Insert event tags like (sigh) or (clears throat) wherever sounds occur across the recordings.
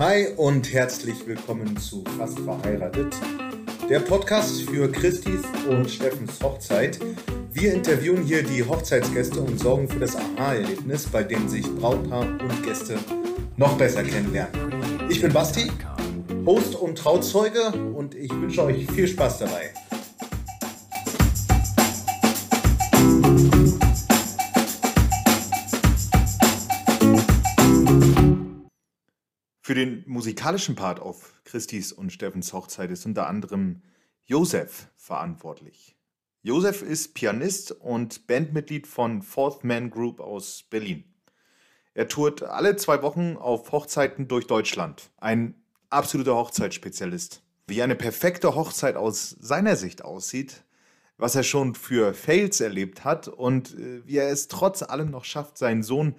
Hi und herzlich willkommen zu Fast verheiratet, der Podcast für Christis und Steffens Hochzeit. Wir interviewen hier die Hochzeitsgäste und sorgen für das Aha-Erlebnis, bei dem sich Brautpaar und Gäste noch besser kennenlernen. Ich bin Basti, Host und Trauzeuge und ich wünsche euch viel Spaß dabei. Für den musikalischen Part auf Christis und Steffens Hochzeit ist unter anderem Josef verantwortlich. Josef ist Pianist und Bandmitglied von Fourth Man Group aus Berlin. Er tourt alle zwei Wochen auf Hochzeiten durch Deutschland. Ein absoluter Hochzeitsspezialist. Wie eine perfekte Hochzeit aus seiner Sicht aussieht, was er schon für Fails erlebt hat und äh, wie er es trotz allem noch schafft, seinen Sohn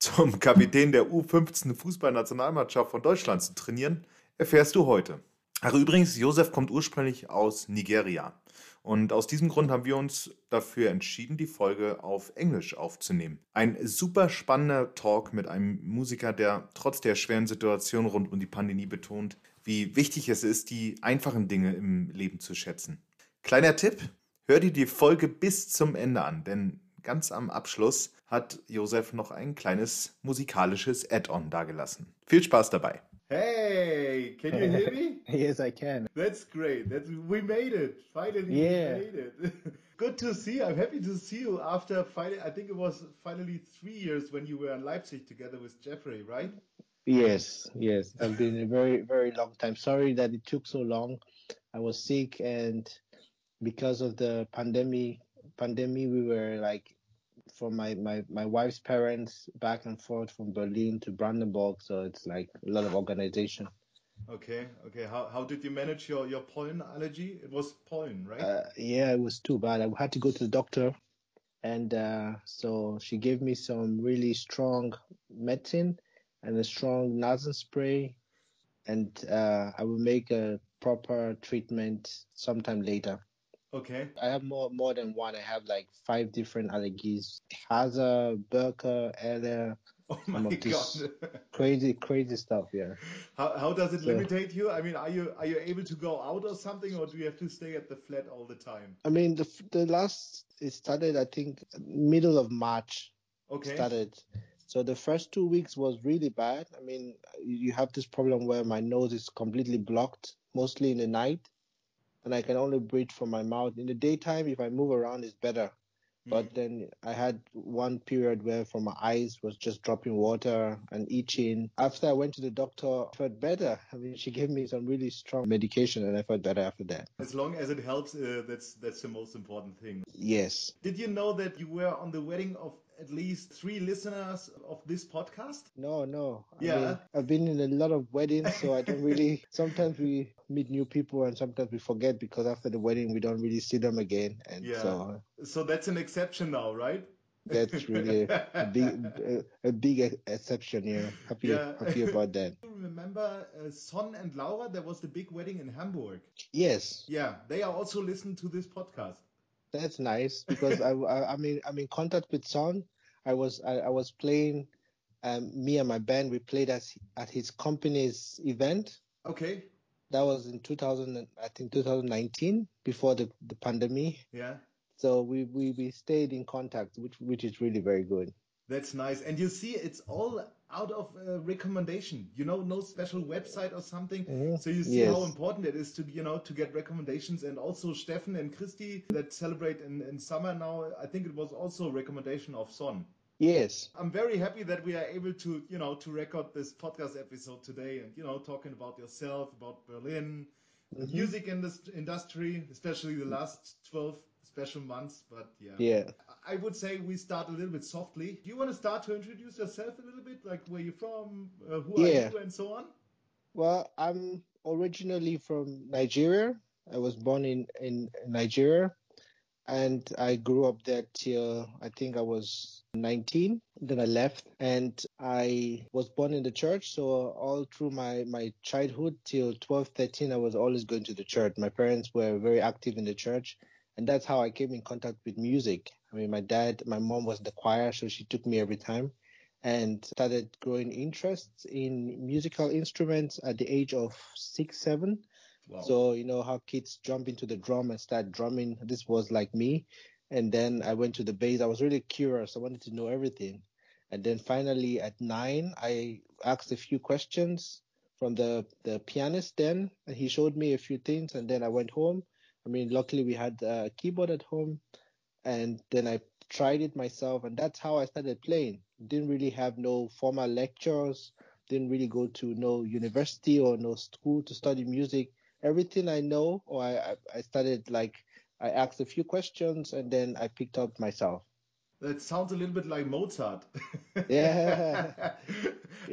zum Kapitän der U15 Fußballnationalmannschaft von Deutschland zu trainieren, erfährst du heute. Ach übrigens, Josef kommt ursprünglich aus Nigeria. Und aus diesem Grund haben wir uns dafür entschieden, die Folge auf Englisch aufzunehmen. Ein super spannender Talk mit einem Musiker, der trotz der schweren Situation rund um die Pandemie betont, wie wichtig es ist, die einfachen Dinge im Leben zu schätzen. Kleiner Tipp, hör dir die Folge bis zum Ende an, denn ganz am Abschluss hat Josef noch ein kleines musikalisches Add-on dagelassen. Viel Spaß dabei. Hey, can you hear me? (laughs) yes, I can. That's great. That's we made it. Finally, Yeah. we made it. (laughs) Good to see you. I'm happy to see you after finally. I think it was finally three years when you were in Leipzig together with Jeffrey, right? Yes, yes. I've been a very, very long time. Sorry that it took so long. I was sick, and because of the pandemic, pandemic, we were like from my, my, my wife's parents back and forth from Berlin to Brandenburg. So it's like a lot of organization. Okay, okay. How how did you manage your your pollen allergy? It was pollen, right? Uh, yeah, it was too bad. I had to go to the doctor, and uh, so she gave me some really strong medicine and a strong nasal spray, and uh, I will make a proper treatment sometime later. Okay. I have more more than one. I have like five different allergies: Haza, Burka, Eller, Oh my god. crazy, crazy stuff. Yeah. how how does it So- limitate you? I mean, are you are you able to go out or something, or do you have to stay at the flat all the time? I mean, the the last it started, I think, middle of March. Okay. started. So the first two weeks was really bad. I mean, you have this problem where my nose is completely blocked, mostly in the night, and I can only breathe from my mouth. In the daytime, if I move around, it's better. But then I had one period where from my eyes was just dropping water and itching. After I went to the doctor, I felt better. I mean, she gave me some really strong medication, and I felt better after that. As long as it helps, uh, that's that's the most important thing. Yes. Did you know that you were on the wedding of at least three listeners of this podcast? No, no. I Yeah. mean, I've been in a lot of weddings, so I don't really. (laughs) Sometimes we meet new people, and sometimes we forget because after the wedding we don't really see them again, and Yeah. so So that's an exception now, right? that's really a (laughs) big, a, a big exception here. Happy, Yeah. happy about that. (laughs) Remember uh, Son and Laura? There was the big wedding in Hamburg. Yes, Yeah, they are also listening to this podcast. That's nice because I, I, I'm in, I'm in contact with Son. I was, I, I was playing. Um, me and my band, we played at at his company's event. Okay. That was in 2000, and- I think 2019, before the the pandemic. Yeah, So we, we, we stayed in contact, which which is really very good. that's nice. And you see, it's all out of uh, recommendation. You know, no special website or something. Mhm. So you see how important it is to you know to get recommendations. And also Steffen and Christy that celebrate in, in summer now. I think it was also a recommendation of Son. Yes. I'm very happy that we are able to, you know, to record this podcast episode today and, you know, talking about yourself, about Berlin, the Mhm. music industry, especially the last 12 special months. But yeah. Yeah. I would say we start a little bit softly. Do you want to start to introduce yourself a little bit? Like where you're from, uh, who Yeah. are you, and so on? Well, I'm originally from Nigeria. I was born in, in Nigeria and I grew up there till I think I was 19. Then I left and I was born in the church. So all through my, my childhood till 12, 13, I was always going to the church. My parents were very active in the church. And that's how I came in contact with music. I mean, my dad, my mom was in the choir, so she took me every time. and started growing interests in musical instruments at the age of six, seven. Wow. So, you know, how kids jump into the drum and start drumming. This was like me. And then I went to the bass. I was really curious. I wanted to know everything. And then finally at nine, I asked a few questions from the, the pianist then, and he showed me a few things. And then I went home. I mean, luckily we had a keyboard at home. And then I tried it myself. And that's how I started playing. Didn't really have no formal lectures. Didn't really go to no university or no school to study music. Everything I know, or I, I started like, I asked a few questions and then I picked up myself. That sounds a little bit like Mozart. (laughs) Yeah.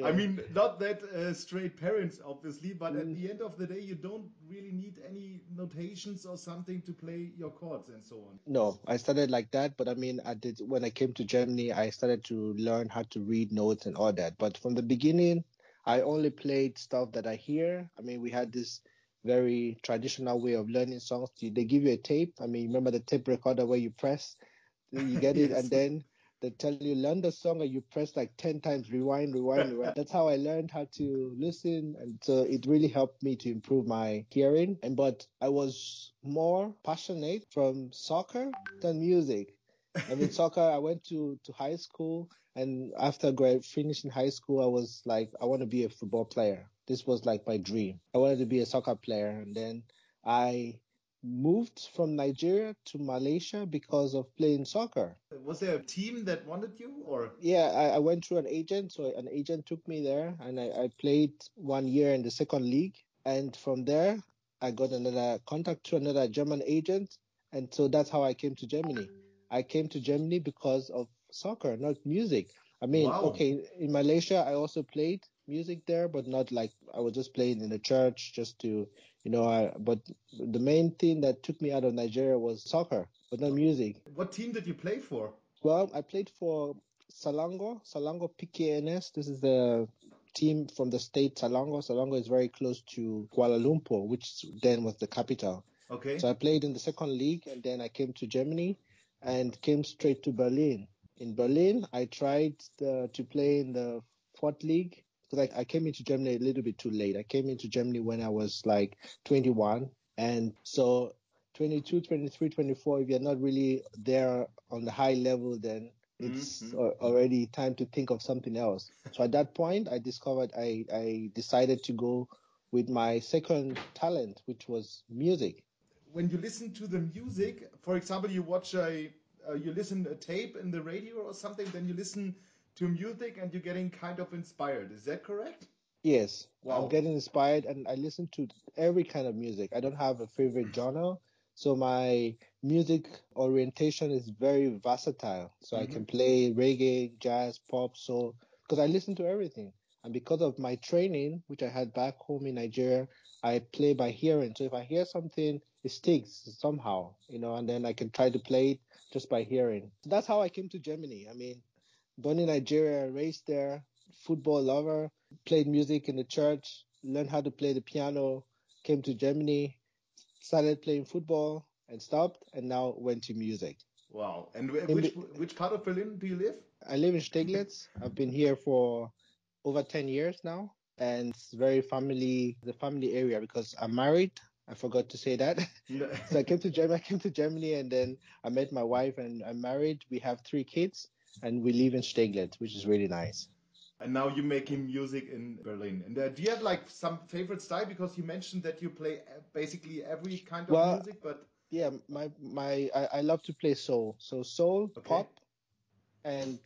I mean, not that uh, straight parents, obviously, but at Mm. the end of the day, you don't really need any notations or something to play your chords and so on. No, I started like that, but I mean, I did when I came to Germany, I started to learn how to read notes and all that. But from the beginning, I only played stuff that I hear. I mean, we had this very traditional way of learning songs. They give you a tape. I mean, remember the tape recorder where you press, you get it, (laughs) Yes. and then they tell you learn the song, and you press like ten times, rewind, rewind, rewind. That's how I learned how to listen, and so it really helped me to improve my hearing. And but I was more passionate from soccer than music. I mean, (laughs) soccer. I went to to high school, and after grad finishing high school, I was like, I want to be a football player. This was like my dream. I wanted to be a soccer player, and then I moved from Nigeria to Malaysia because of playing soccer. Was there a team that wanted you, or Yeah, I, I went through an agent, so an agent took me there, and I, I played one year in the second league, and from there I got another contact to another German agent, and so that's how I came to Germany. I came to Germany because of soccer, not music. I mean, Wow. okay, in Malaysia I also played music there, but not like I was just playing in the church just to, you know. I, but the main thing that took me out of Nigeria was soccer, but not music. what team did you play for? Well, I played for Selangor, Selangor PKNS. This is the team from the state Selangor. Selangor is very close to Kuala Lumpur, which then was the capital. Okay. So I played in the second league and then I came to Germany and came straight to Berlin. In Berlin, I tried the, to play in the fourth league because I, I came into Germany a little bit too late. I came into Germany when I was like 21. And so 22, 23, 24, if you're not really there on the high level, then it's Mhm. already time to think of something else. So at that point, I discovered I, I decided to go with my second talent, which was music. when you listen to the music, for example, you watch a, uh, you listen a tape in the radio or something, then you listen to music and you're getting kind of inspired. Is that correct? Yes, Wow. I'm getting inspired and I listen to every kind of music. I don't have a favorite genre. So my music orientation is very versatile. So I Mhm. can play reggae, jazz, pop, soul, because I listen to everything. And because of my training, which I had back home in Nigeria, I play by hearing. So if I hear something, it sticks somehow, you know, and then I can try to play it just by hearing. So that's how I came to Germany. I mean, born in Nigeria, raised there, football lover, played music in the church, learned how to play the piano, came to Germany, started playing football and stopped, and now went to music. Wow. And which which part of Berlin do you live? I live in Steglitz. I've been here for over 10 years now, and it's very family, the family area because I'm married. I forgot to say that. (laughs) so I came to Germany. I came to Germany, and then I met my wife, and I'm married. We have three kids, and we live in Steglitz, which is really nice. and now you're making music in Berlin. And uh, do you have like some favorite style? Because you mentioned that you play uh, basically every kind of Well, music, but Yeah, my my I, I love to play soul. So soul, Okay. pop, and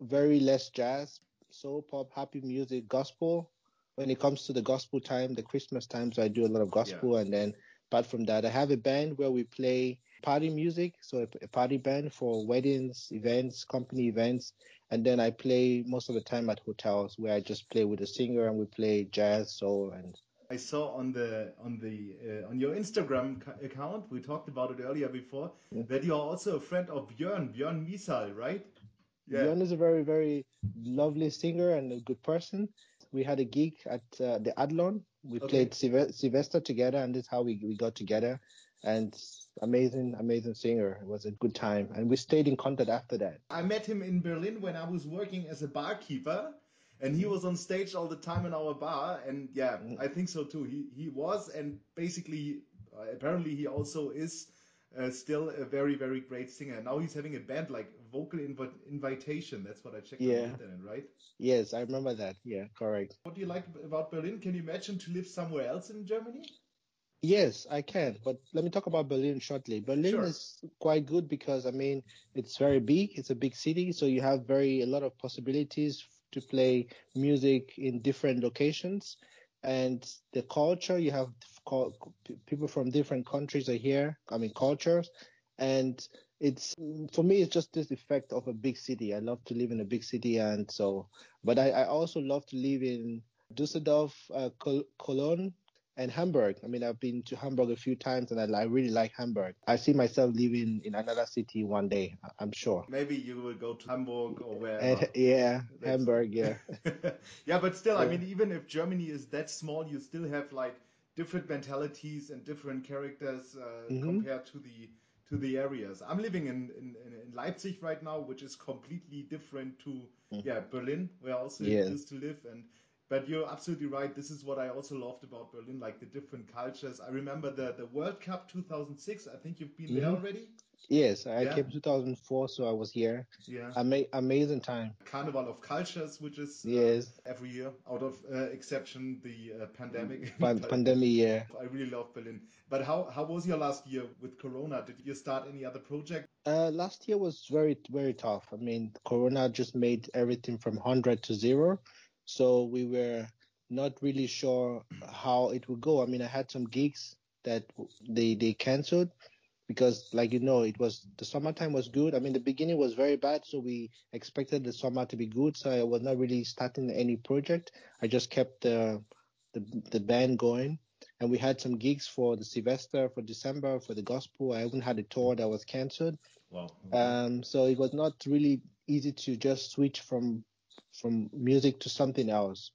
very less jazz. Soul, pop, happy music, gospel. When it comes to the gospel time, the Christmas times, I do a lot of gospel, and then apart from that, I have a band where we play party music. So a, a party band for weddings, events, company events, and then I play most of the time at hotels where I just play with a singer and we play jazz, soul, and I saw on the on the uh, on your Instagram account, we talked about it earlier before, Yeah. that you are also a friend of Björn, Björn Misal, right? Yeah. Björn is a very, very lovely singer and a good person. We had a gig at uh, the Adlon. We Okay. played Sylve- Silvester together, and this is how we, we got together. And amazing, amazing singer. It was a good time, and we stayed in contact after that. I met him in Berlin when I was working as a barkeeper, and he was on stage all the time in our bar. And yeah, I think so too. He he was, and basically, uh, apparently, he also is. Uh, still a very very great singer. Now he's having a band like Vocal Inv- Invitation. That's what I checked Yeah. on the internet, right? Yes, I remember that. Yeah, correct. What do you like about Berlin? Can you imagine to live somewhere else in Germany? Yes, I can. But let me talk about Berlin shortly. Berlin Sure. is quite good because I mean it's very big. It's a big city, so you have very a lot of possibilities to play music in different locations, and the culture you have people from different countries are here. I mean cultures, and it's for me it's just this effect of a big city. I love to live in a big city, and so but I, I also love to live in Düsseldorf, uh, Col- Cologne, and Hamburg. I mean, I've been to Hamburg a few times, and I, I really like Hamburg. I see myself living in another city one day. I'm sure. Maybe you will go to Hamburg or wherever. And, yeah, That's- Hamburg. Yeah, (laughs) yeah, but still, I mean, even if Germany is that small, you still have like different mentalities and different characters uh, Mhm. compared to the to the areas. I'm living in, in, in Leipzig right now, which is completely different to Mm. yeah Berlin, where I also Yeah. used to live. And but you're absolutely right. This is what I also loved about Berlin, like the different cultures. I remember the the World Cup 2006. I think you've been there already. yes, I Yeah. came 2004, so I was here. Yeah. Ama- amazing time. Carnival of Cultures, which is uh, Yes, every year, out of uh, exception the uh, pandemic. (laughs) pan- (laughs) pandemic yeah. I really love Berlin. But how how was your last year with Corona? Did you start any other project? Uh, last year was very, very tough. I mean, Corona just made everything from 100 to zero. So we were not really sure how it would go. I mean, I had some gigs that they, they canceled because, like you know, it was the summertime was good. I mean, the beginning was very bad. So we expected the summer to be good. So I was not really starting any project. I just kept the, the, the band going and we had some gigs for the Silvester, for December, for the gospel. I even had a tour that was cancelled. Wow. Um, so it was not really easy to just switch from from music to something else.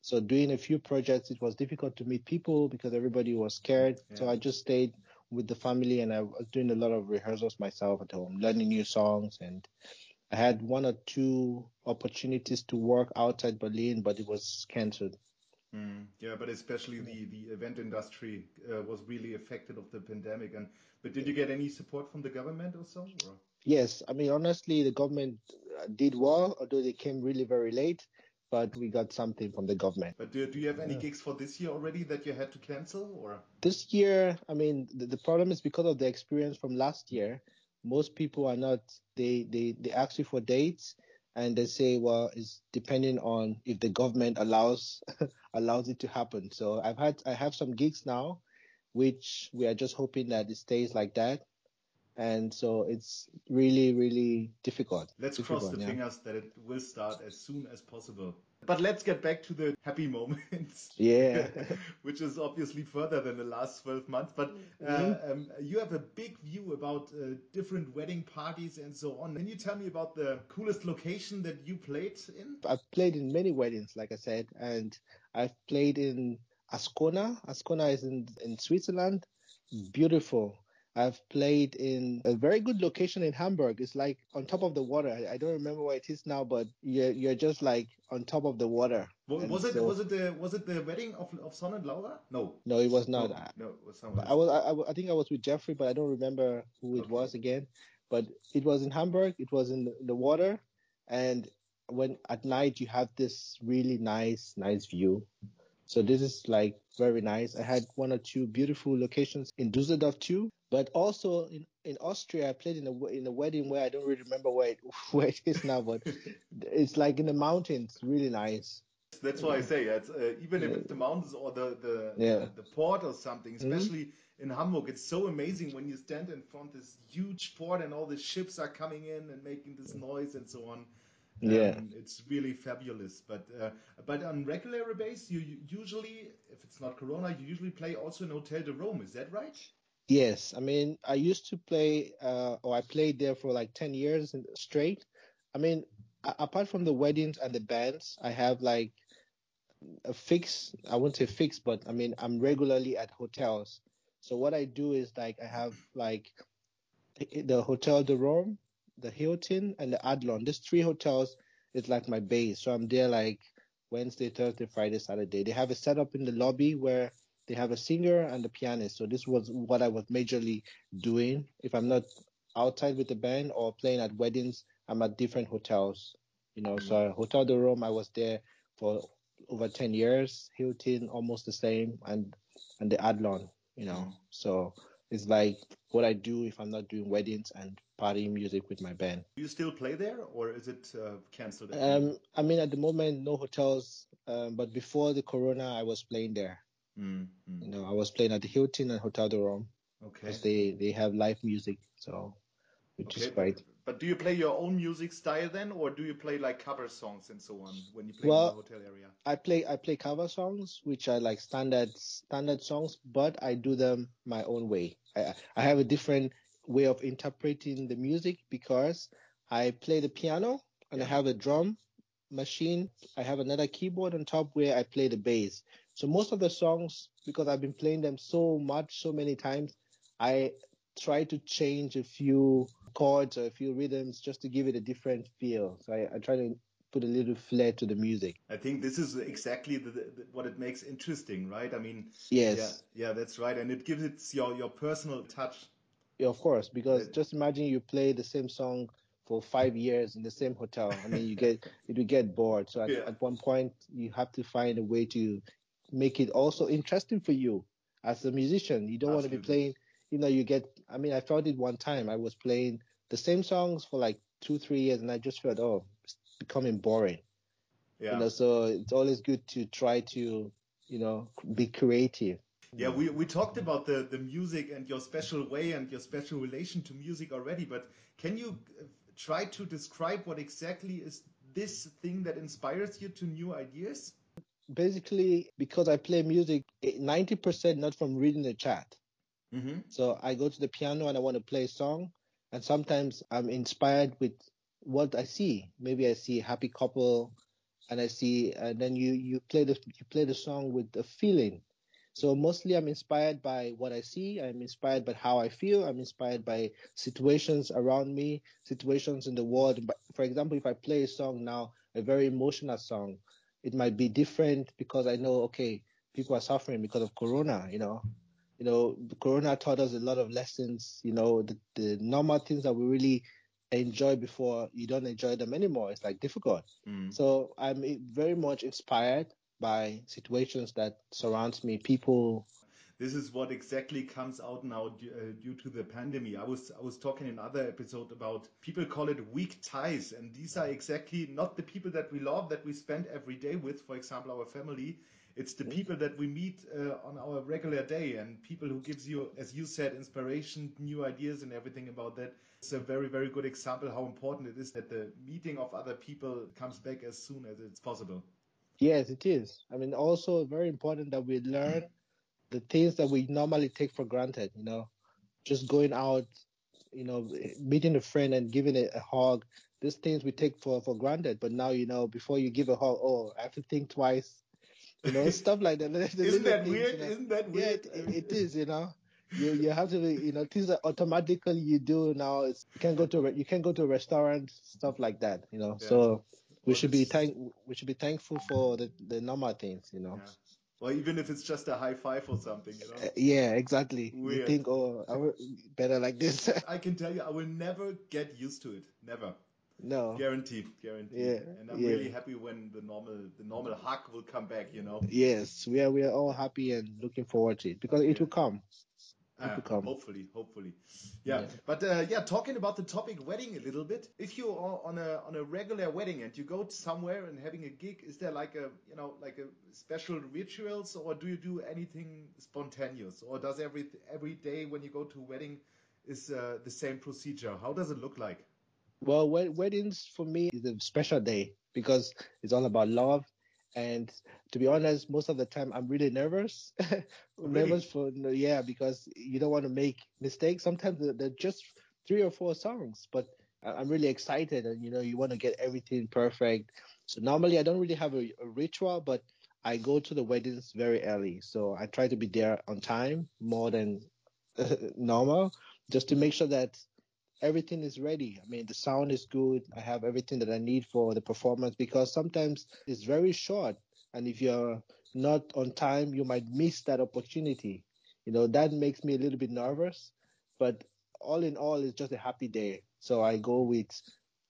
So doing a few projects, it was difficult to meet people because everybody was scared. So I just stayed with the family and I was doing a lot of rehearsals myself at home, learning new songs. And I had one or two opportunities to work outside Berlin, but it was cancelled. Mm, yeah, but especially the the event industry uh, was really affected of the pandemic. And but did you get any support from the government or so? Or? Yes, I mean, honestly, the government did well, although they came really very late, but we got something from the government. But do, do you have any Yeah. gigs for this year already that you had to cancel? Or This year, I mean, the, the problem is because of the experience from last year, most people are not, they, they, they ask you for dates and they say, well, it's depending on if the government allows, (laughs) allows it to happen. So I've had, I have some gigs now, which we are just hoping that it stays like that. And so it's really, really difficult. let's cross Difficult, the yeah. fingers that it will start as soon as possible. But let's get back to the happy (laughs) moments. Yeah. (laughs) which is obviously further than the last 12 months. But uh, Mhm. um, you have a big view about uh, different wedding parties and so on. Can you tell me about the coolest location that you played in? I've played in many weddings, like I said, and I've played in Ascona. Ascona is in, in Switzerland. Beautiful. I've played in a very good location in Hamburg. It's like on top of the water. I, I don't remember where it is now, but you're you're just like on top of the water. Wa- Was it so- was it the was it the wedding of of Son and Laura? No, No, it was not. no, no, it was someone I was I, I, think I was with Jeffrey, but I don't remember who it Okay. was again. But it was in Hamburg. It was in the, the water, and when at night you have this really nice nice view. So this is like very nice. I had one or two beautiful locations in Düsseldorf too, but also in, in Austria I played in a in a wedding where I don't really remember where it (laughs) where it is now, but (laughs) it's like in the mountains, really nice. That's why I say it's, uh, even if it's the mountains or the the, Yeah. the, the port or something, Mhm. especially in Hamburg, it's so amazing when you stand in front of this huge port and all the ships are coming in and making this noise and so on. Yeah. Um, it's really fabulous. But uh, but on regular base, you usually, if it's not Corona, you usually play also in Hotel de Rome. Is that right? Yes, I mean, I used to play, uh, or I played there for like 10 years straight. I mean, a- apart from the weddings and the bands, I have like a fix, I won't say fix, but I mean, I'm regularly at hotels. So what I do is like I have like the Hotel de Rome, the Hilton, and the Adlon. These three hotels is like my base. So I'm there like Wednesday, Thursday, Friday, Saturday. They have a setup in the lobby where they have a singer and a pianist. So this was what I was majorly doing. If I'm not outside with the band or playing at weddings, I'm at different hotels. You know, so mm-hmm. Hotel de Rome, I was there for over 10 years. Hilton, almost the same, and and the Adlon. You know, mm. so it's like what I do if I'm not doing weddings and party music with my band. Do you still play there, or is it uh, cancelled? Um, I mean, at the moment, no hotels. Um, but before the Corona, I was playing there. Mm-hmm. You know, I was playing at the Hilton and Hotel de Rome. Okay. Because they they have live music, so which okay, is great. But do you play your own music style then, or do you play like cover songs and so on when you play well, in the hotel area? I play I play cover songs, which are like standard standard songs, but I do them my own way. I I have a different way of interpreting the music because I play the piano and yeah. I have a drum machine. I have another keyboard on top where I play the bass. So most of the songs, because I've been playing them so much, so many times, I try to change a few chords or a few rhythms just to give it a different feel. So I, I try to put a little flair to the music. I think this is exactly the, the, what it makes interesting, right? I mean, yes, yeah, yeah, that's right, and it gives it your your personal touch. Yeah, of course, because it, just imagine you play the same song for five years in the same hotel. I mean, you get (laughs) it will get bored. So at, yeah. at one point, you have to find a way to make it also interesting for you as a musician. You don't want to be playing. You know, you get. I mean, I felt it one time. I was playing the same songs for like two, three years, and I just felt, oh, it's becoming boring. Yeah. You know, so it's always good to try to, you know, be creative. Yeah, we, we talked about the, the music and your special way and your special relation to music already, but can you uh, try to describe what exactly is this thing that inspires you to new ideas? Basically, because I play music 90% not from reading the chat. Mm-hmm. So I go to the piano and I want to play a song. And sometimes I'm inspired with what I see. Maybe I see a happy couple and I see, and then you, you play the, you play the song with a feeling. So mostly I'm inspired by what I see. I'm inspired by how I feel. I'm inspired by situations around me, situations in the world. But For example, if I play a song now, a very emotional song, it might be different because I know, okay, people are suffering because of Corona, you know, you know, Corona taught us a lot of lessons. You know, the, the normal things that we really enjoy before you don't enjoy them anymore. It's like difficult. Mm. So I'm very much inspired by situations that surrounds me, people. This is what exactly comes out now due, uh, due to the pandemic. I was I was talking in another episode about people call it weak ties, and these are exactly not the people that we love that we spend every day with. For example, our family it's the people that we meet uh, on our regular day and people who gives you, as you said, inspiration, new ideas and everything about that. It's a very, very good example how important it is that the meeting of other people comes back as soon as it's possible. Yes, it is. I mean, also very important that we learn the things that we normally take for granted, you know, just going out, you know, meeting a friend and giving it a hug. These things we take for, for granted, but now, you know, before you give a hug, oh, I have to think twice you know, (laughs) stuff like that. (laughs) Isn't that things, weird? You know? Isn't that weird? Yeah, it, it is. You know, you you have to be, you know, things that automatically you do now. It's, you can go to a, you can go to a restaurant, stuff like that. You know, yeah. so we well, should be thank we should be thankful for the the normal things. You know. Yeah. Or even if it's just a high five or something, you know. Uh, yeah, exactly. Weird. You think, oh, I better like this. (laughs) I can tell you, I will never get used to it. Never. No. Guaranteed, guaranteed. Yeah. And I'm yeah. really happy when the normal the normal hug will come back, you know. Yes, we are we are all happy and looking forward to it because it yeah. will come. Uh, hopefully, hopefully, yeah. yeah. But uh, yeah, talking about the topic wedding a little bit. If you are on a on a regular wedding and you go somewhere and having a gig, is there like a you know like a special rituals or do you do anything spontaneous or does every every day when you go to a wedding is uh, the same procedure? How does it look like? Well, weddings for me is a special day because it's all about love. And to be honest, most of the time I'm really nervous. (laughs) really? nervous for yeah, because you don't want to make mistakes. Sometimes they're just three or four songs, but I'm really excited, and you know you want to get everything perfect. So normally I don't really have a, a ritual, but I go to the weddings very early, so I try to be there on time more than (laughs) normal, just to make sure that everything is ready. I mean, the sound is good. I have everything that I need for the performance because sometimes it's very short, and if you're not on time, you might miss that opportunity. You know, that makes me a little bit nervous, but all in all, it's just a happy day. So I go with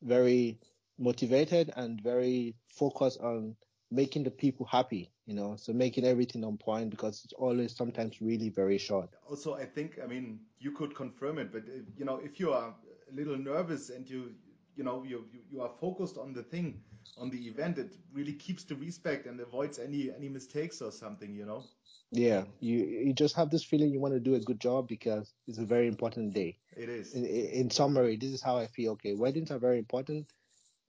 very motivated and very focused on making the people happy, you know, so making everything on point because it's always sometimes really very short. Also, I think, I mean, you could confirm it, but you know, if you are a little nervous and you, you know, you, you, you are focused on the thing, on the event, it really keeps the respect and avoids any any mistakes or something, you know. Yeah, you you just have this feeling you want to do a good job because it's a very important day. It is. In, in summary, this is how I feel. Okay, weddings are very important.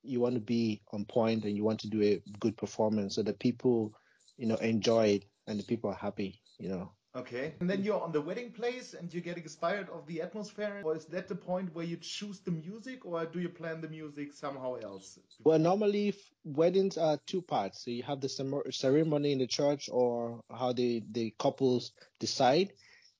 You want to be on point and you want to do a good performance so that people, you know, enjoy it and the people are happy. You know. Okay. And then you're on the wedding place and you get inspired of the atmosphere. Or is that the point where you choose the music or do you plan the music somehow else? Well, normally weddings are two parts. So you have the ceremony in the church or how the, the couples decide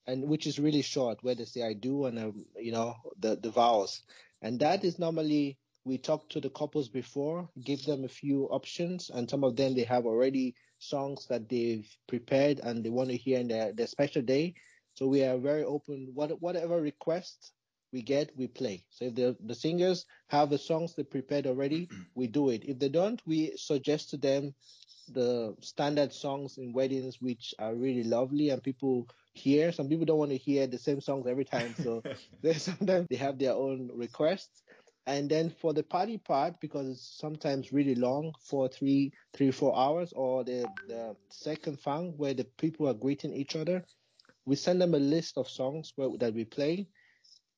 and which is really short where they say I do and, um, you know, the, the vows. And that is normally we talk to the couples before, give them a few options, and some of them they have already songs that they've prepared and they want to hear in their, their special day. So we are very open. What, whatever requests we get, we play. So if the, the singers have the songs they prepared already, (clears throat) we do it. If they don't, we suggest to them the standard songs in weddings, which are really lovely and people hear. Some people don't want to hear the same songs every time. So they (laughs) (laughs) sometimes they have their own requests. And then for the party part, because it's sometimes really long, for three, three, four hours, or the, the Sektempfang where the people are greeting each other, we send them a list of songs where, that we play,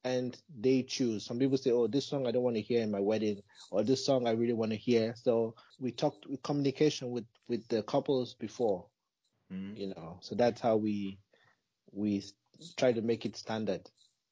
and they choose. Some people say, "Oh, this song I don't want to hear in my wedding," or "This song I really want to hear." So we talked with communication with with the couples before, mm-hmm. you know. So that's how we we try to make it standard.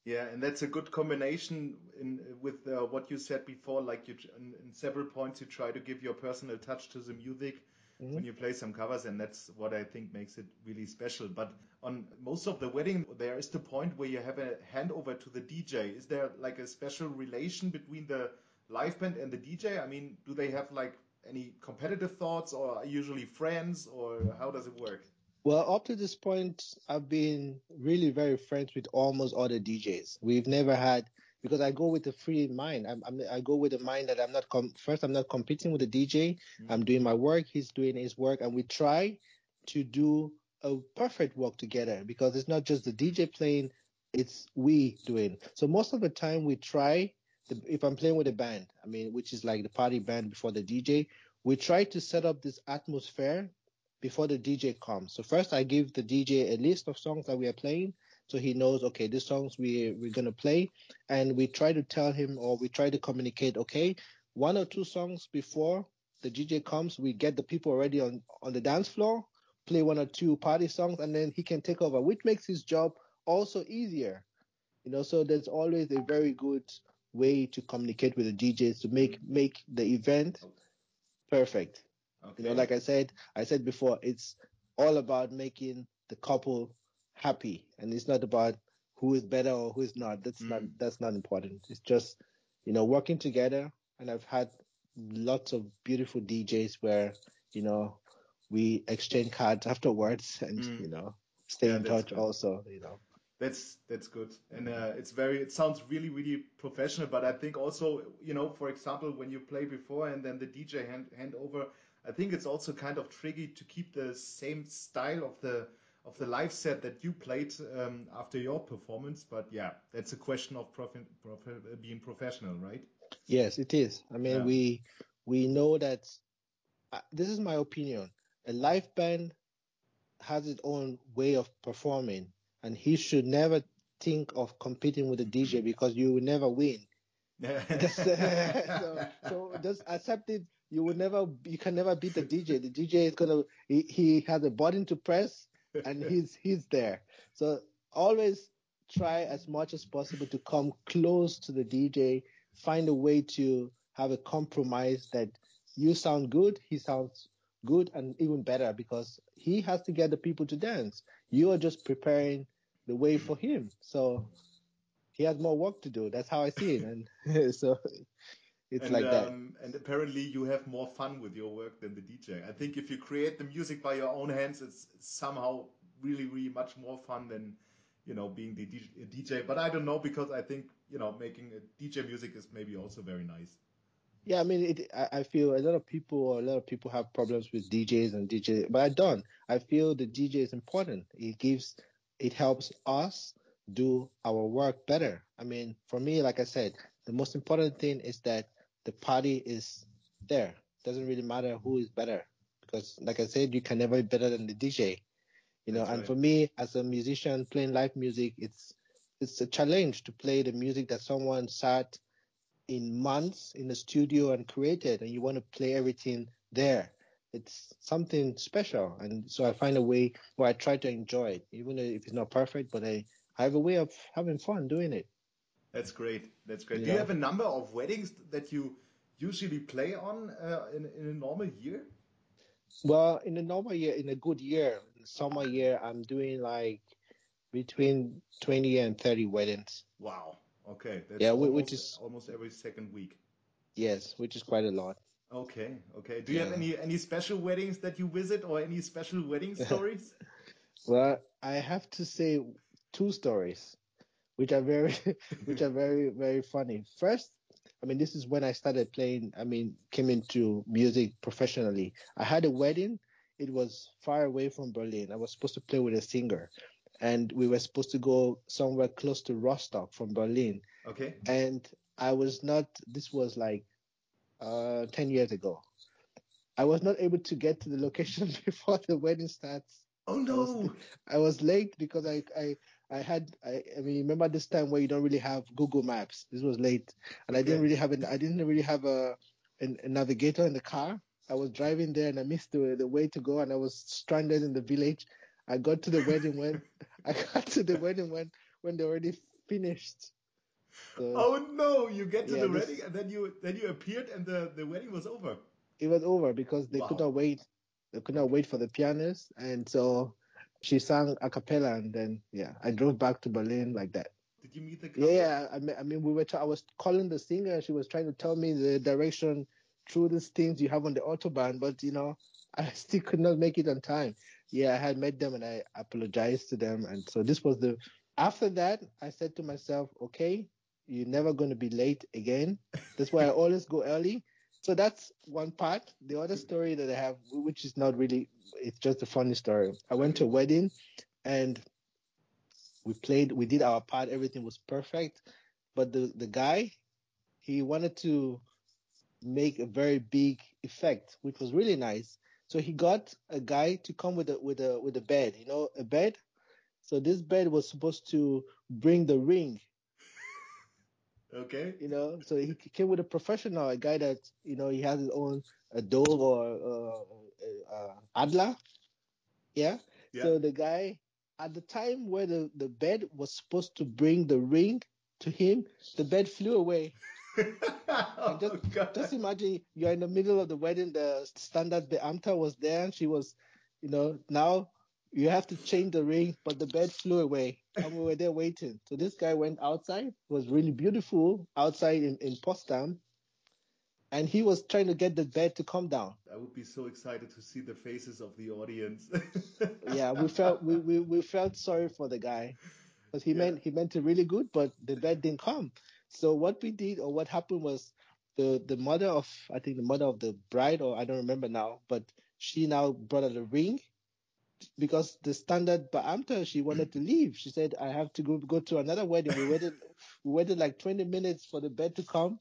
Yeah, and that's a good combination in with uh, what you said before. Like you, in, in, several points, you try to give your personal touch to the music mm-hmm. when you play some covers, and that's what I think makes it really special. But on most of the wedding, there is the point where you have a handover to the DJ. Is there like a special relation between the live band and the DJ? I mean, do they have like any competitive thoughts, or are usually friends, or how does it work? Well, up to this point, I've been really very friends with almost all the DJs. We've never had because I go with a free mind. I'm, I'm, i go with the mind that I'm not com- first. I'm not competing with the DJ. Mm-hmm. I'm doing my work. He's doing his work, and we try to do a perfect work together because it's not just the DJ playing; it's we doing. So most of the time, we try. The, if I'm playing with a band, I mean, which is like the party band before the DJ, we try to set up this atmosphere before the DJ comes. So first I give the DJ a list of songs that we are playing so he knows okay these songs we we're to play and we try to tell him or we try to communicate okay one or two songs before the DJ comes we get the people already on on the dance floor play one or two party songs and then he can take over which makes his job also easier you know so there's always a very good way to communicate with the DJs to make make the event perfect Okay. You know, like I said, I said before, it's all about making the couple happy, and it's not about who is better or who is not. That's mm. not that's not important. It's just you know working together. And I've had lots of beautiful DJs where you know we exchange cards afterwards, and mm. you know stay yeah, in touch. Good. Also, you know. That's that's good, and uh, it's very. It sounds really really professional, but I think also you know, for example, when you play before and then the DJ hand hand over I think it's also kind of tricky to keep the same style of the of the live set that you played um, after your performance. But yeah, that's a question of profi- profi- being professional, right? Yes, it is. I mean, yeah. we we know that uh, this is my opinion. A live band has its own way of performing, and he should never think of competing with a DJ because you will never win. (laughs) (laughs) so, so just accept it you would never, you can never beat the DJ. The DJ is gonna, he, he has a button to press, and (laughs) he's he's there. So always try as much as possible to come close to the DJ. Find a way to have a compromise that you sound good, he sounds good and even better because he has to get the people to dance. You are just preparing the way for him. So he has more work to do. That's how I see it. And (laughs) so it's and, like um, that. And apparently, you have more fun with your work than the DJ. I think if you create the music by your own hands, it's somehow really, really much more fun than you know being the DJ. But I don't know because I think you know making a DJ music is maybe also very nice. Yeah, I mean, it, I, I feel a lot of people, a lot of people have problems with DJs and DJ, but I don't. I feel the DJ is important. It gives, it helps us do our work better. I mean, for me, like I said, the most important thing is that the party is there. Doesn't really matter who is better because, like I said, you can never be better than the DJ. You know, That's and right. for me, as a musician playing live music, it's it's a challenge to play the music that someone sat in months in the studio and created, and you want to play everything there. It's something special, and so I find a way where I try to enjoy it, even if it's not perfect. But I, I have a way of having fun doing it. That's great. That's great. Do you have a number of weddings that you usually play on uh, in, in a normal year? Well, in a normal year, in a good year, summer year, I'm doing like between 20 and 30 weddings. Wow. Okay. That's Yeah, almost, which is- almost every second week. Yes, which is quite a lot. Okay. Okay. Do you have any any special weddings that you visit or any special wedding (laughs) stories? Well, I have to say two stories, which are very, (laughs) which are (laughs) very, very funny. First, I mean, this is when I started playing. I mean, came into music professionally. I had a wedding. It was far away from Berlin. I was supposed to play with a singer, and we were supposed to go somewhere close to Rostock from Berlin. Okay. and I was not. This was like uh, ten years ago. I was not able to get to the location (laughs) before the wedding starts. Oh was no. I was late because I I I had I, I mean remember this time where you don't really have Google Maps. This was late, and I didn't really have an I didn't really have a, an- a navigator in the car. I was driving there and I missed the the way to go, and I was stranded in the village. I got to the wedding when (laughs) I got to the wedding when when they already finished. So Oh no. You get to Yeah, the this- wedding and then you then you appeared and the the wedding was over. it was over because they could not wait. They could not wait for the pianist, and so she sang a cappella, and then yeah, I drove back to Berlin like that. Did you meet the couple? Yeah, I mean, I mean, we were. I was calling the singer. and She was trying to tell me the direction through these things you have on the autobahn, but you know, (laughs) I still could not make it on time. Yeah, I had met them and I apologized to them, and so this was the. After that, I said to myself, okay, you're never going to be late again. That's why I (laughs) always go early. So that's one part. The other story that I have, which is not really, it's just a funny story. I went to a wedding and we played, we did our part, everything was perfect. But the, the guy, he wanted to make a very big effect, which was really nice. So he got a guy to come with a with a with a bed, you know, a bed. So this bed was supposed to bring the ring Okay. you know. So he came with a professional, a guy that you know he has his own a dog or uh, uh, Adler, yeah? Yeah. So the guy at the time where the the bed was supposed to bring the ring to him, the bed flew away. (laughs) oh, just- God. Just imagine you're in the middle of the wedding, the standard Beamta was there, and she was, you know, now you have to change the ring, but the bed flew away, and we were there waiting. So this guy went outside, it was really beautiful outside in, in Potsdam, and he was trying to get the bed to come down. I would be so excited to see the faces of the audience. (laughs) Yeah, we felt we, we, we felt sorry for the guy because he Yeah. meant he meant it really good, but the bed didn't come. So what we did or what happened was the the mother of I think the mother of the bride or I don't remember now, but she now brought out a ring because the standard Beamta she wanted to leave. She said I have to go go to another wedding. We waited we waited like 20 minutes for the bed to come.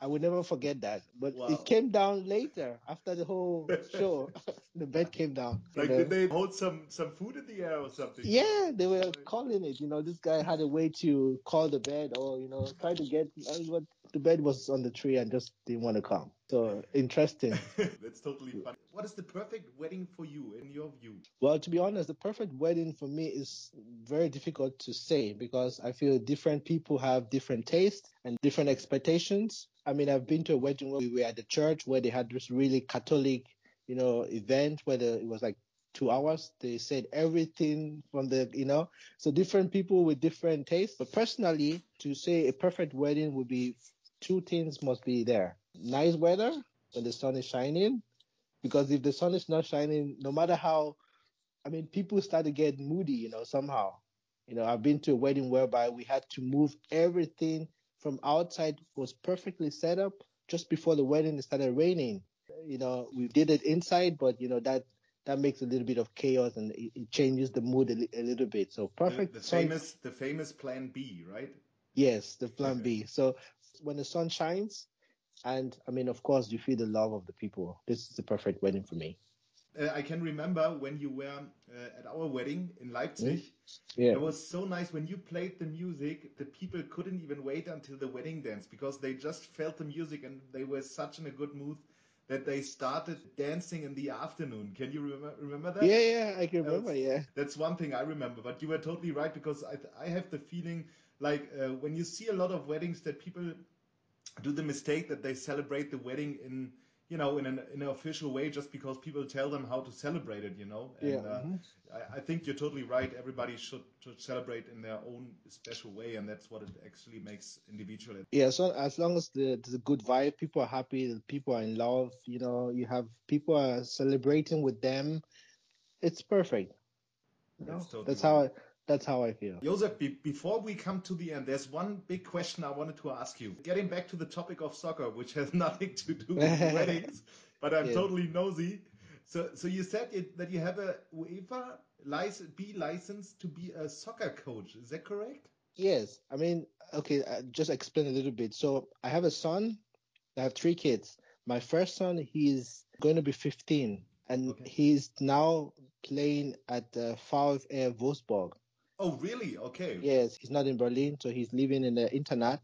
I will never forget that. But Wow. it came down later after the whole show. (laughs) the bed came down. you like, know. did they hold some some food in the air or something? Yeah, they were calling it. You know, this guy had a way to call the bed or, you know, try to get what the bed was on the tree and just didn't want to come. So interesting. (laughs) That's totally fun. What is the perfect wedding for you, in your view? well, to be honest, the perfect wedding for me is very difficult to say because I feel different people have different tastes and different expectations. I mean, I've been to a wedding where we were at the church where they had this really Catholic, you know, event where the, it was like two hours. They said everything from the, you know, so different people with different tastes. But personally, to say a perfect wedding would be two things must be there. Nice weather when the sun is shining, because if the sun is not shining, no matter how, I mean, people start to get moody, you know, somehow. You know, I've been to a wedding whereby we had to move everything from outside was perfectly set up just before the wedding it started raining. You know, we did it inside, but you know that that makes a little bit of chaos and it, it changes the mood a, a, little bit. So perfect. The, the famous, the famous Plan B, right? Yes, the Plan B. So when the sun shines, and I mean, of course, you feel the love of the people. This is the perfect wedding for me. Uh, I can remember when you were uh, at our wedding in Leipzig. Mm. Yeah. It was so nice when you played the music. The people couldn't even wait until the wedding dance because they just felt the music and they were such in a good mood that they started dancing in the afternoon. Can you remember, remember that? Yeah, yeah, I can remember. That's, yeah, that's one thing I remember. But you were totally right because I, I have the feeling like uh, when you see a lot of weddings that people do the mistake that they celebrate the wedding in you know, in an, in an official way just because people tell them how to celebrate it, you know. And, yeah. Uh, mm-hmm. I, I, think you're totally right. Everybody should, should celebrate in their own special way, and that's what it actually makes individual. Yeah, so as long as the, a good vibe, people are happy, people are in love, you know, you have people are celebrating with them, it's perfect. That's, totally that's how I, that's how I feel. Joseph, be- before we come to the end, there's one big question I wanted to ask you. Getting back to the topic of soccer, which has (laughs) nothing to do with (laughs) weddings, but I'm yeah. totally nosy. So, so you said it, that you have a UEFA license, B license to be a soccer coach. Is that correct? Yes. I mean, okay, uh, just explain a little bit. So I have a son. I have three kids. My first son, he's going to be 15, and okay. he's now playing at uh, VfR Wolfsburg. Oh, really? Okay. Yes, he's not in Berlin, so he's living in the internat.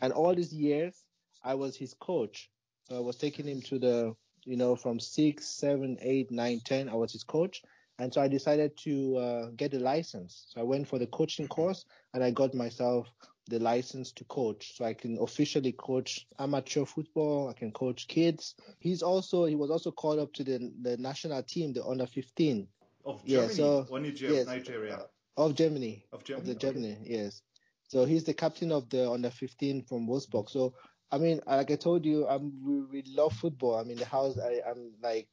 And all these years, I was his coach. So I was taking him to the, you know, from six, seven, eight, nine, ten. I was his coach. And so I decided to uh, get a license. So I went for the coaching course and I got myself the license to coach. So I can officially coach amateur football. I can coach kids. He's also, he was also called up to the, the national team, the under 15. Of Germany yeah, so, or Nigeria? Yes, Nigeria. Of Germany. Of Germany. Of the Germany, okay. yes. So he's the captain of the under 15 from Wolfsburg. So I mean, like I told you, I'm we, we love football. I mean, the house, I, I'm like,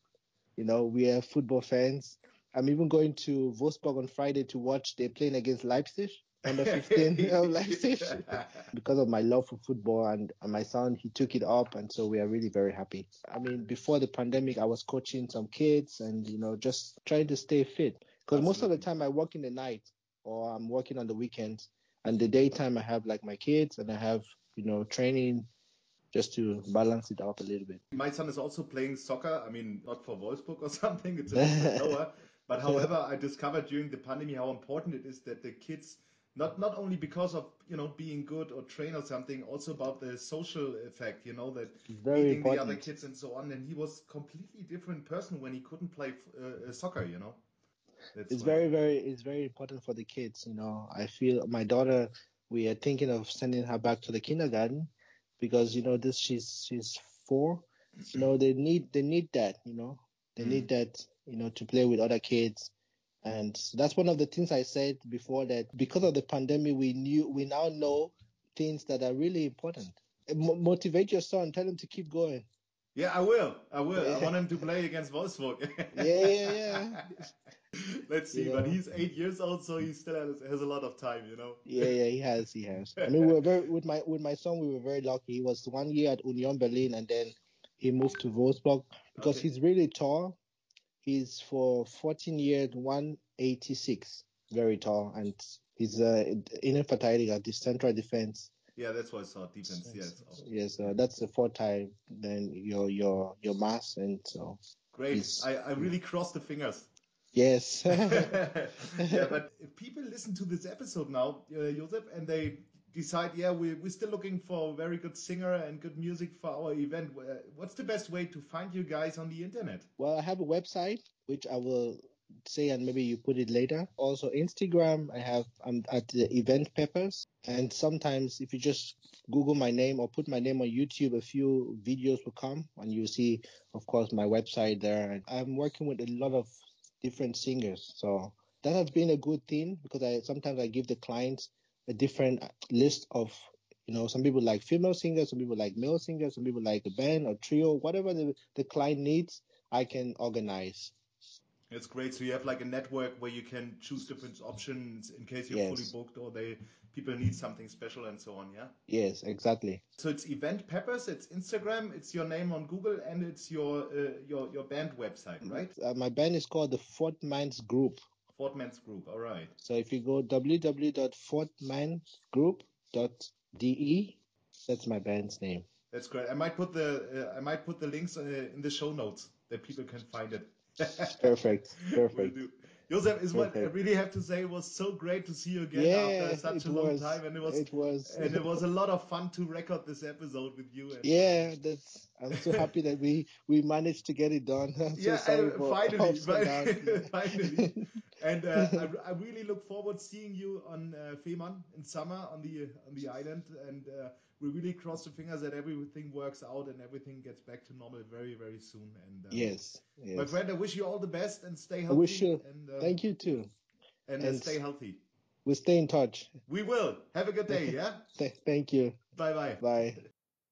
you know, we are football fans. I'm even going to Wolfsburg on Friday to watch. They're playing against Leipzig under 15 (laughs) of Leipzig (laughs) because of my love for football and, and my son he took it up and so we are really very happy i mean before the pandemic i was coaching some kids and you know just trying to stay fit because most of the time I work in the night or I'm working on the weekends, and the daytime I have like my kids and I have you know training just to balance it out a little bit. My son is also playing soccer. I mean, not for Wolfsburg or (laughs) something. It's a bit lower. But however, I discovered during the pandemic how important it is that the kids not not only because of you know being good or train or something, also about the social effect. You know that meeting important. the other kids and so on. And he was completely different person when he couldn't play uh, soccer. You know. That's it's very, very, it's very important for the kids. You know, I feel my daughter. We are thinking of sending her back to the kindergarten because you know this. She's she's four. You know, they need they need that. You know, they mm need that. You know, to play with other kids. And that's one of the things I said before that because of the pandemic, we knew we now know things that are really important. M- motivate your son. Tell him to keep going. Yeah, I will. I will. I want him to (laughs) play against Wolfsburg. yeah, yeah, yeah. (laughs) (laughs) Let's see, but he's eight years old, so he still has, has, a lot of time, you know. Yeah, yeah, he has, he has. I mean, we were very with my with my son, we were very lucky. He was one year at Union Berlin, and then he moved to Wolfsburg because okay. he's really tall. He's for 14 years, 186, very tall, and he's uh, inner Verteidiger, the central defense. Yeah, that's what I saw. Defense, yes. Yes, uh, that's the fourth time. Then your your your mass, and so. Great. I, I really crossed the fingers. Yes. (laughs) (laughs) yeah, but if people listen to this episode now, uh, Joseph, and they decide, yeah, we, we're still looking for a very good singer and good music for our event, what's the best way to find you guys on the internet? Well, I have a website, which I will say and maybe you put it later. Also Instagram, I have I'm at the event peppers, and sometimes if you just Google my name or put my name on YouTube, a few videos will come, and you see, of course, my website there. I'm working with a lot of different singers, so that has been a good thing because I sometimes I give the clients a different list of you know some people like female singers some people like male singers some people like a band or trio whatever the, the client needs i can organize it's great. So you have like a network where you can choose different options in case you're yes. fully booked or they people need something special and so on. Yeah. Yes, exactly. So it's Event Peppers. It's Instagram. It's your name on Google and it's your uh, your your band website, right? Uh, my band is called the Fort Minds Group. Fort Group. All right. So if you go www.fortmindsgroup.de, that's my band's name. That's great. I might put the uh, I might put the links uh, in the show notes that people can find it (laughs) perfect. Perfect. Joseph, is what I really have to say. It was so great to see you again yeah, after such a long time, and it was it was and it was a lot of fun to record this episode with you. And, yeah, that's. I'm so (laughs) happy that we we managed to get it done. (laughs) I'm yeah, so finally, finally, finally. and uh, I, I, really look forward seeing you on uh, Fehmarn in summer on the on the island, and uh, we really cross the fingers that everything works out and everything gets back to normal very very soon. And um, yes, yes, my friend, I wish you all the best and stay healthy. I wish you. And, um, thank you too. And, uh, and stay healthy. We'll stay in touch. We will. Have a good day. (laughs) Yeah. thank you. Bye bye. Bye.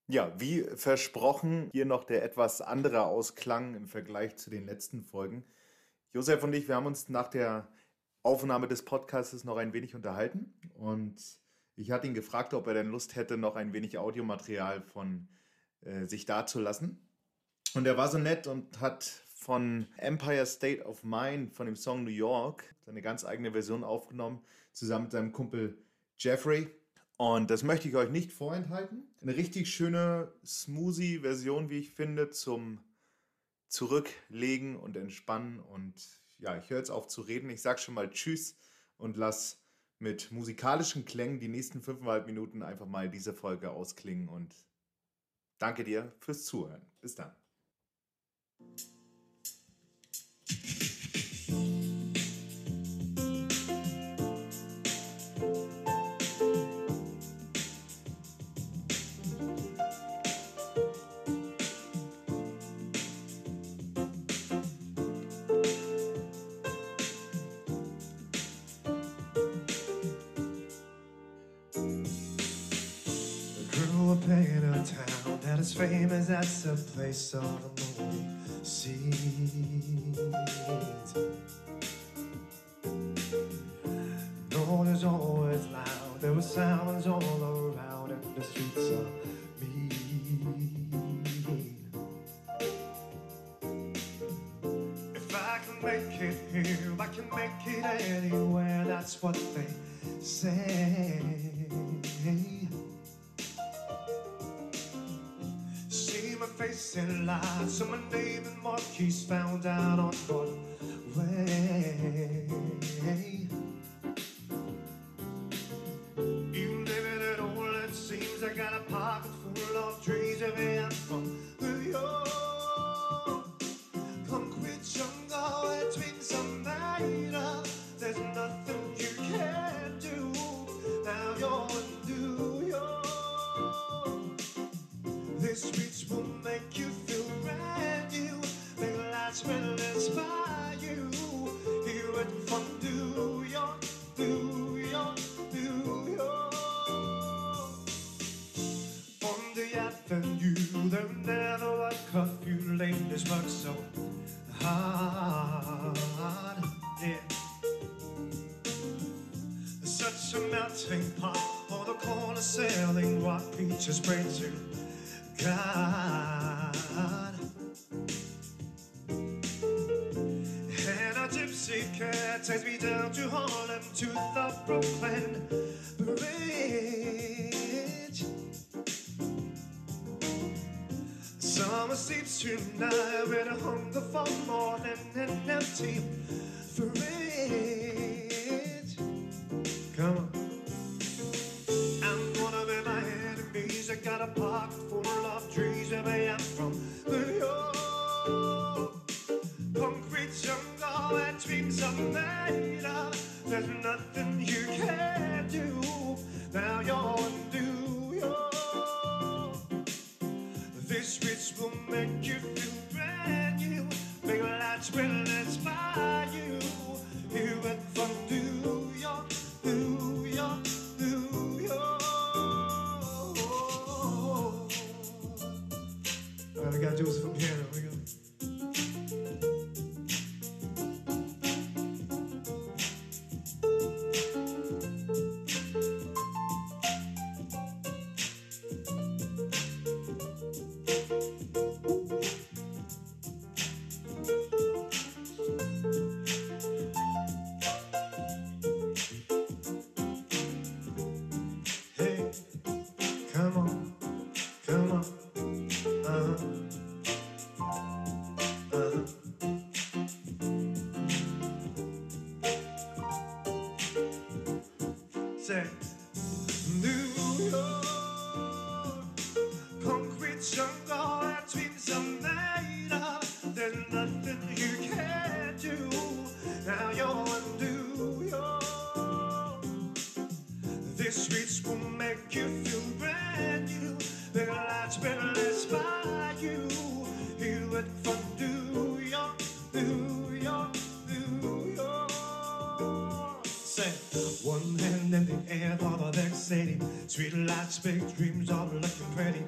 Ja, wie versprochen, hier noch der etwas andere Ausklang im Vergleich zu den letzten Folgen. Josef und ich, wir haben uns nach der Aufnahme des Podcasts noch ein wenig unterhalten und ich hatte ihn gefragt, ob er denn Lust hätte, noch ein wenig Audiomaterial von äh, sich dazulassen. Und er war so nett und hat von Empire State of Mind, von dem Song New York, seine ganz eigene Version aufgenommen, zusammen mit seinem Kumpel Jeffrey. Und das möchte ich euch nicht vorenthalten. Eine richtig schöne, smoothie Version, wie ich finde, zum Zurücklegen und Entspannen. Und ja, ich höre jetzt auf zu reden. Ich sage schon mal Tschüss und lass mit musikalischen Klängen die nächsten fünfeinhalb Minuten einfach mal diese Folge ausklingen und danke dir fürs Zuhören. Bis dann. As a place of the movie scenes. Noise always loud, there were sounds all around, and the streets are mean. If I can make it here, I can make it anywhere. That's what they say. Facing lies. So my name and marquees found out on Broadway. You the selling what peaches bring to God. And a gypsy cat takes me down to Harlem to the Brooklyn Bridge. Summer sleeps tonight with a hunger for more than an empty fridge. Big dreams, all looking pretty.